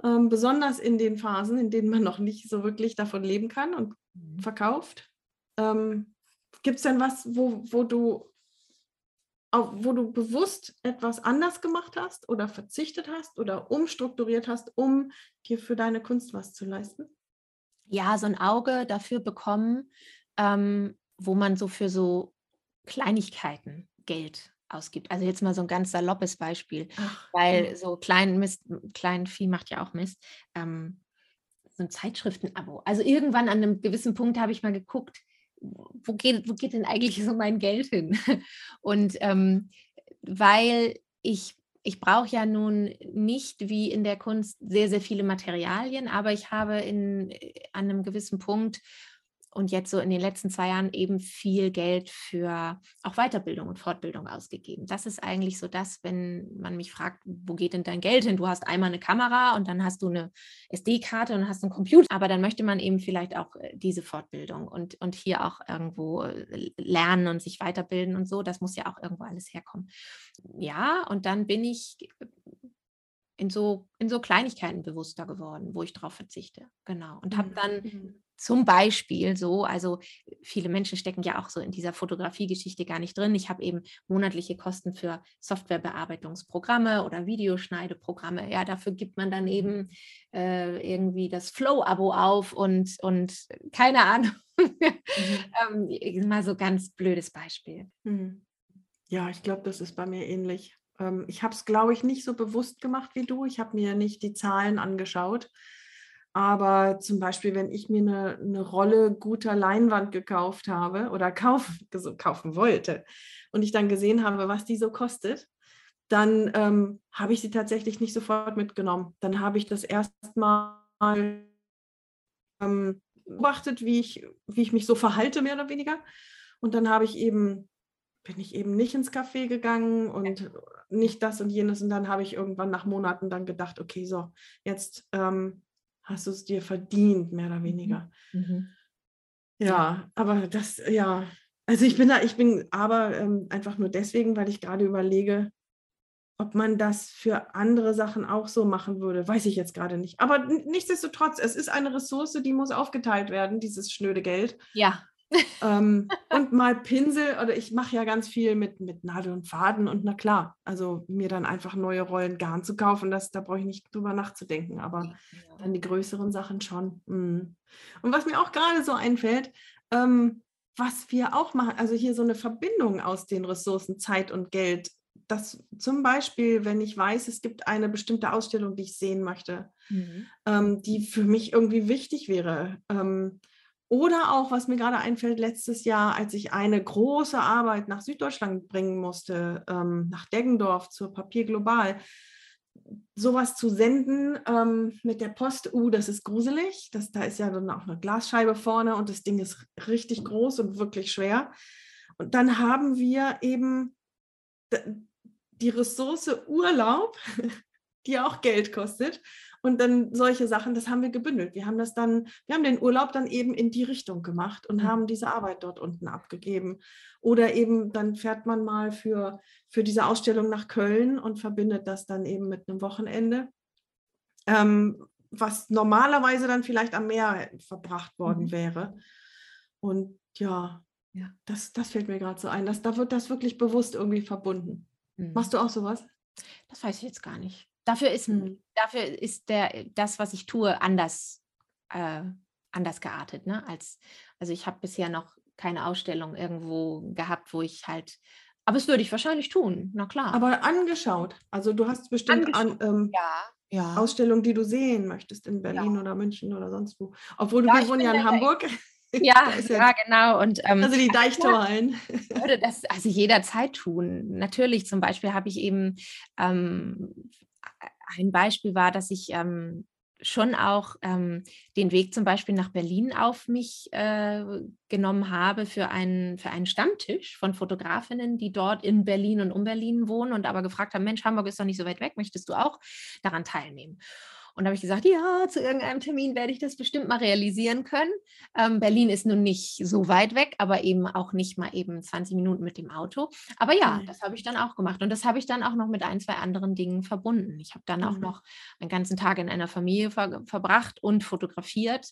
ähm, besonders in den Phasen, in denen man noch nicht so wirklich davon leben kann und mhm. verkauft. Ähm, Gibt es denn was, wo, wo du wo du bewusst etwas anders gemacht hast oder verzichtet hast oder umstrukturiert hast, um dir für deine Kunst was zu leisten? Ja, so ein Auge dafür bekommen, ähm, wo man so für so Kleinigkeiten Geld ausgibt. Also jetzt mal so ein ganz saloppes Beispiel, Ach, weil so klein Mist, klein Vieh macht ja auch Mist. Ähm, so ein Zeitschriftenabo. Also irgendwann an einem gewissen Punkt habe ich mal geguckt, wo geht, wo geht denn eigentlich so mein Geld hin? Und ähm, weil ich, ich brauche ja nun nicht wie in der Kunst sehr, sehr viele Materialien, aber ich habe in, an einem gewissen Punkt und jetzt so in den letzten zwei Jahren eben viel Geld für auch Weiterbildung und Fortbildung ausgegeben. Das ist eigentlich so das, wenn man mich fragt, wo geht denn dein Geld hin? Du hast einmal eine Kamera und dann hast du eine SD-Karte und hast einen Computer, aber dann möchte man eben vielleicht auch äh, diese Fortbildung und, und hier auch irgendwo äh, lernen und sich weiterbilden und so. Das muss ja auch irgendwo alles herkommen. Ja, und dann bin ich in so, in so Kleinigkeiten bewusster geworden, wo ich darauf verzichte. Genau. Und habe dann mhm. Zum Beispiel so, also viele Menschen stecken ja auch so in dieser Fotografiegeschichte gar nicht drin. Ich habe eben monatliche Kosten für Softwarebearbeitungsprogramme oder Videoschneideprogramme. Ja, dafür gibt man dann eben äh, irgendwie das Flow-Abo auf und, und keine Ahnung. mhm. ähm, mal so ganz blödes Beispiel. Mhm. Ja, ich glaube, das ist bei mir ähnlich. Ähm, ich habe es, glaube ich, nicht so bewusst gemacht wie du. Ich habe mir nicht die Zahlen angeschaut. Aber zum Beispiel, wenn ich mir eine, eine Rolle guter Leinwand gekauft habe oder kauf, kaufen wollte und ich dann gesehen habe, was die so kostet, dann ähm, habe ich sie tatsächlich nicht sofort mitgenommen. Dann habe ich das erstmal ähm, beobachtet, wie ich, wie ich mich so verhalte, mehr oder weniger. Und dann habe ich eben bin ich eben nicht ins Café gegangen und nicht das und jenes. Und dann habe ich irgendwann nach Monaten dann gedacht, okay, so, jetzt ähm, hast du es dir verdient, mehr oder mhm. weniger. Mhm. Ja, aber das, ja, also ich bin da, ich bin aber ähm, einfach nur deswegen, weil ich gerade überlege, ob man das für andere Sachen auch so machen würde, weiß ich jetzt gerade nicht. Aber nichtsdestotrotz, es ist eine Ressource, die muss aufgeteilt werden, dieses schnöde Geld. Ja ähm, und mal Pinsel, oder ich mache ja ganz viel mit, mit Nadel und Faden und na klar, also mir dann einfach neue Rollen Garn zu kaufen, das, da brauche ich nicht drüber nachzudenken, aber dann die größeren Sachen schon. Mm. Und was mir auch gerade so einfällt, ähm, was wir auch machen, also hier so eine Verbindung aus den Ressourcen Zeit und Geld, dass zum Beispiel, wenn ich weiß, es gibt eine bestimmte Ausstellung, die ich sehen möchte, mhm. ähm, die für mich irgendwie wichtig wäre, ähm, oder auch, was mir gerade einfällt, letztes Jahr, als ich eine große Arbeit nach Süddeutschland bringen musste, ähm, nach Deggendorf zur Papier Global, sowas zu senden ähm, mit der Post, uh, das ist gruselig. Das, da ist ja dann auch eine Glasscheibe vorne und das Ding ist richtig groß und wirklich schwer. Und dann haben wir eben die Ressource Urlaub, die auch Geld kostet, und dann solche Sachen, das haben wir gebündelt. Wir haben das dann, wir haben den Urlaub dann eben in die Richtung gemacht und mhm. haben diese Arbeit dort unten abgegeben. Oder eben dann fährt man mal für, für diese Ausstellung nach Köln und verbindet das dann eben mit einem Wochenende. Ähm, was normalerweise dann vielleicht am Meer verbracht worden mhm. wäre. Und ja, ja. Das, das fällt mir gerade so ein. Das, da wird das wirklich bewusst irgendwie verbunden. Mhm. Machst du auch sowas? Das weiß ich jetzt gar nicht. Dafür ist, mhm. dafür ist der, das, was ich tue, anders, äh, anders geartet. Ne? Als, also ich habe bisher noch keine Ausstellung irgendwo gehabt, wo ich halt, aber es würde ich wahrscheinlich tun, na klar. Aber angeschaut. Also du hast bestimmt an, ähm, ja, ja. Ausstellungen, die du sehen möchtest in Berlin ja. oder München oder sonst wo. Obwohl du, ja, wir wohnen ja in Hamburg. Ja, ja, genau. Und, ähm, also die Deichtorhallen. Ich würde das also jederzeit tun. Natürlich, zum Beispiel habe ich eben ähm, ein Beispiel war, dass ich ähm, schon auch ähm, den Weg zum Beispiel nach Berlin auf mich äh, genommen habe für einen, für einen Stammtisch von Fotografinnen, die dort in Berlin und um Berlin wohnen und aber gefragt haben, Mensch, Hamburg ist doch nicht so weit weg, möchtest du auch daran teilnehmen? Und da habe ich gesagt, ja, zu irgendeinem Termin werde ich das bestimmt mal realisieren können. Ähm, Berlin ist nun nicht so weit weg, aber eben auch nicht mal eben 20 Minuten mit dem Auto. Aber ja, mhm. das habe ich dann auch gemacht. Und das habe ich dann auch noch mit ein, zwei anderen Dingen verbunden. Ich habe dann mhm. auch noch einen ganzen Tag in einer Familie ver verbracht und fotografiert.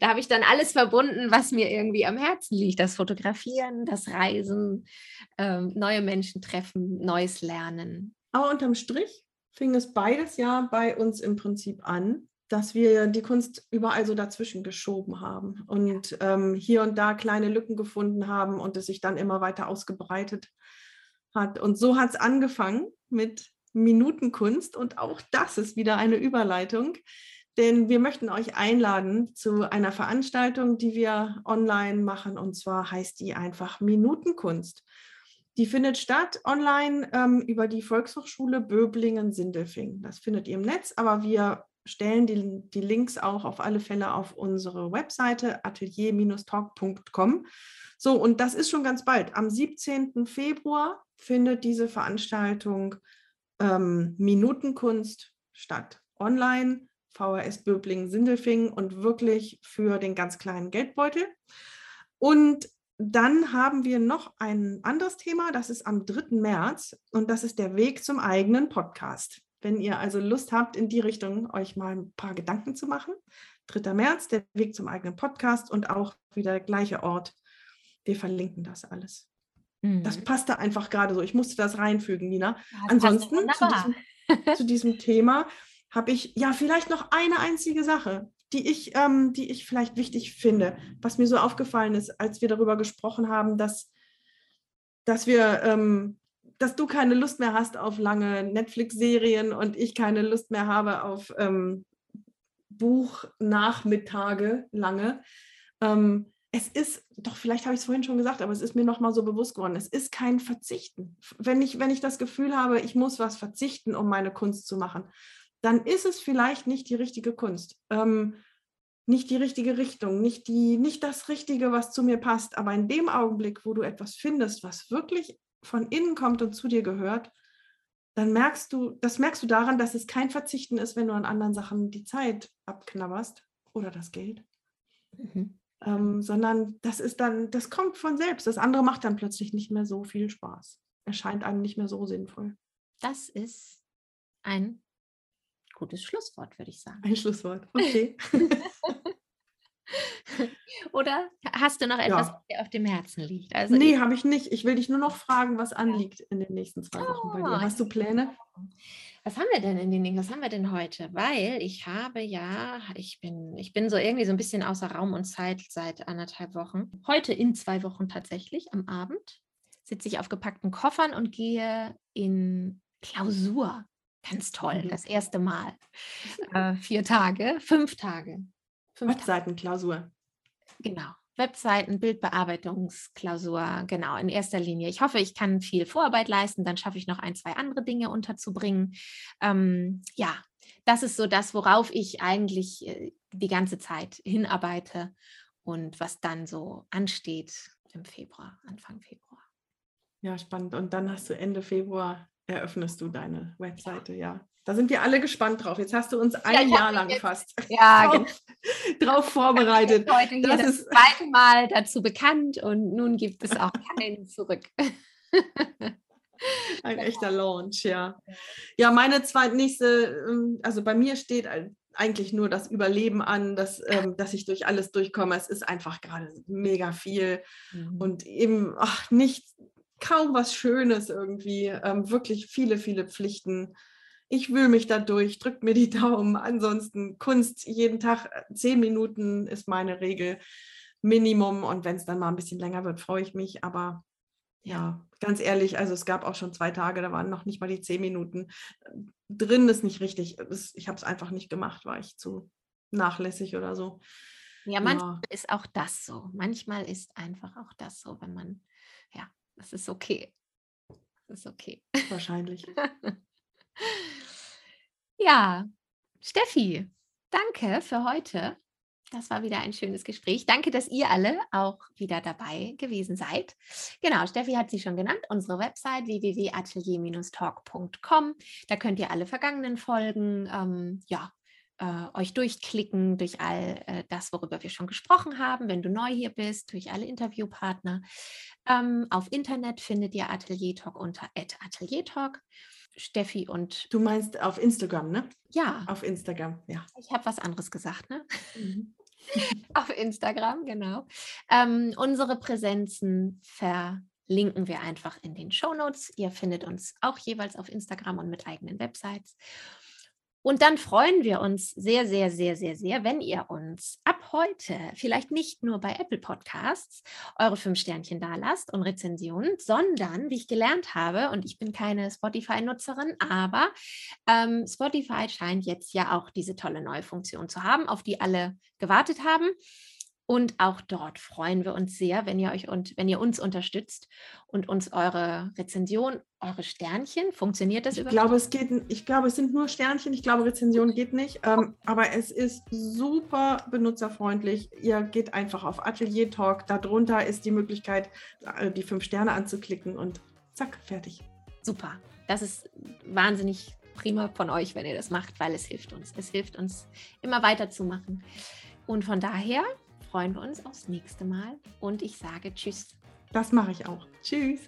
Da habe ich dann alles verbunden, was mir irgendwie am Herzen liegt. Das Fotografieren, das Reisen, ähm, neue Menschen treffen, Neues lernen. Aber unterm Strich fing es beides ja bei uns im Prinzip an, dass wir die Kunst überall so dazwischen geschoben haben und ähm, hier und da kleine Lücken gefunden haben und es sich dann immer weiter ausgebreitet hat. Und so hat es angefangen mit Minutenkunst und auch das ist wieder eine Überleitung, denn wir möchten euch einladen zu einer Veranstaltung, die wir online machen und zwar heißt die einfach Minutenkunst. Die findet statt online ähm, über die Volkshochschule Böblingen-Sindelfing. Das findet ihr im Netz, aber wir stellen die, die Links auch auf alle Fälle auf unsere Webseite atelier-talk.com. So, und das ist schon ganz bald. Am 17. Februar findet diese Veranstaltung ähm, Minutenkunst statt. Online, VHS Böblingen-Sindelfing und wirklich für den ganz kleinen Geldbeutel. Und dann haben wir noch ein anderes Thema, das ist am 3. März und das ist der Weg zum eigenen Podcast. Wenn ihr also Lust habt, in die Richtung euch mal ein paar Gedanken zu machen. 3. März, der Weg zum eigenen Podcast und auch wieder der gleiche Ort. Wir verlinken das alles. Mhm. Das passte einfach gerade so. Ich musste das reinfügen, Nina. Ja, Ansonsten zu diesem, zu diesem Thema habe ich ja vielleicht noch eine einzige Sache, die ich, ähm, die ich vielleicht wichtig finde, was mir so aufgefallen ist, als wir darüber gesprochen haben, dass, dass wir, ähm, dass du keine Lust mehr hast auf lange Netflix-Serien und ich keine Lust mehr habe auf ähm, Buchnachmittage lange. Ähm, es ist, doch vielleicht habe ich es vorhin schon gesagt, aber es ist mir nochmal so bewusst geworden, es ist kein Verzichten. Wenn ich, wenn ich das Gefühl habe, ich muss was verzichten, um meine Kunst zu machen, dann ist es vielleicht nicht die richtige Kunst. Ähm, nicht die richtige Richtung, nicht, die, nicht das Richtige, was zu mir passt. Aber in dem Augenblick, wo du etwas findest, was wirklich von innen kommt und zu dir gehört, dann merkst du, das merkst du daran, dass es kein Verzichten ist, wenn du an anderen Sachen die Zeit abknabberst oder das Geld. Mhm. Ähm, sondern das ist dann, das kommt von selbst. Das andere macht dann plötzlich nicht mehr so viel Spaß. Erscheint einem nicht mehr so sinnvoll. Das ist ein gutes Schlusswort, würde ich sagen. Ein Schlusswort, okay. Oder hast du noch etwas, ja. was dir auf dem Herzen liegt? Also nee, habe ich nicht. Ich will dich nur noch fragen, was anliegt in den nächsten zwei Wochen bei dir. Oh, hast du Pläne? Was haben wir denn in den Was haben wir denn heute? Weil ich habe ja, ich bin, ich bin so irgendwie so ein bisschen außer Raum und Zeit seit anderthalb Wochen. Heute in zwei Wochen tatsächlich am Abend sitze ich auf gepackten Koffern und gehe in Klausur. Ganz toll, mhm. das erste Mal. Äh, vier Tage, fünf Tage. Webseitenklausur. Genau. Webseiten, Bildbearbeitungsklausur, genau, in erster Linie. Ich hoffe, ich kann viel Vorarbeit leisten, dann schaffe ich noch ein, zwei andere Dinge unterzubringen. Ähm, ja, das ist so das, worauf ich eigentlich äh, die ganze Zeit hinarbeite und was dann so ansteht im Februar, Anfang Februar. Ja, spannend. Und dann hast du Ende Februar eröffnest du deine Webseite, ja. Da sind wir alle gespannt drauf. Jetzt hast du uns ein ja, Jahr lang jetzt, fast ja, drauf, genau. drauf vorbereitet. Heute das, das ist zweite Mal dazu bekannt und nun gibt es auch keinen zurück. Ein echter Launch, ja. Ja, meine zweitnächste, ähm, also bei mir steht eigentlich nur das Überleben an, dass, ähm, dass ich durch alles durchkomme. Es ist einfach gerade mega viel mhm. und eben ach, nicht kaum was Schönes irgendwie, ähm, wirklich viele, viele Pflichten. Ich wühle mich da durch, drückt mir die Daumen. Ansonsten Kunst jeden Tag äh, zehn Minuten ist meine Regel Minimum. Und wenn es dann mal ein bisschen länger wird, freue ich mich. Aber ja, ganz ehrlich, also es gab auch schon zwei Tage, da waren noch nicht mal die zehn Minuten. Drin ist nicht richtig. Ich habe es einfach nicht gemacht, war ich zu nachlässig oder so. Ja, manchmal ja. ist auch das so. Manchmal ist einfach auch das so, wenn man ja das ist okay. Das ist okay. Wahrscheinlich. ja, Steffi, danke für heute. Das war wieder ein schönes Gespräch. Danke, dass ihr alle auch wieder dabei gewesen seid. Genau, Steffi hat sie schon genannt, unsere Website www.atelier-talk.com. Da könnt ihr alle vergangenen Folgen ähm, ja, äh, euch durchklicken durch all äh, das, worüber wir schon gesprochen haben, wenn du neu hier bist, durch alle Interviewpartner. Ähm, auf Internet findet ihr Atelier Talk unter Atelier Talk. Steffi und. Du meinst auf Instagram, ne? Ja. Auf Instagram, ja. Ich habe was anderes gesagt, ne? Mhm. auf Instagram, genau. Ähm, unsere Präsenzen verlinken wir einfach in den Show Notes. Ihr findet uns auch jeweils auf Instagram und mit eigenen Websites. Und dann freuen wir uns sehr, sehr, sehr, sehr, sehr, wenn ihr uns ab heute vielleicht nicht nur bei Apple Podcasts eure fünf Sternchen da lasst und Rezensionen, sondern, wie ich gelernt habe, und ich bin keine Spotify-Nutzerin, aber ähm, Spotify scheint jetzt ja auch diese tolle neue Funktion zu haben, auf die alle gewartet haben. Und auch dort freuen wir uns sehr, wenn ihr euch und wenn ihr uns unterstützt und uns eure Rezension, eure Sternchen, funktioniert das ich überhaupt? Glaube, es geht, ich glaube, es sind nur Sternchen. Ich glaube, Rezension geht nicht. Ähm, aber es ist super benutzerfreundlich. Ihr geht einfach auf Atelier Talk. Darunter ist die Möglichkeit, äh, die fünf Sterne anzuklicken und zack, fertig. Super. Das ist wahnsinnig prima von euch, wenn ihr das macht, weil es hilft uns. Es hilft uns, immer weiterzumachen. Und von daher freuen wir uns aufs nächste Mal und ich sage Tschüss. Das mache ich auch. Tschüss.